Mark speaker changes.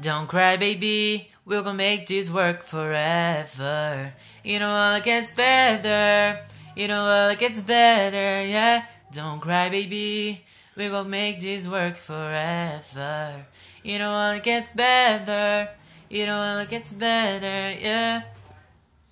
Speaker 1: Don't cry, baby. We're gonna make this work forever. You know all it gets better. You know all it gets better, yeah. Don't cry, baby. We're gonna make this work forever. You know all it gets better. You know all it gets better, yeah.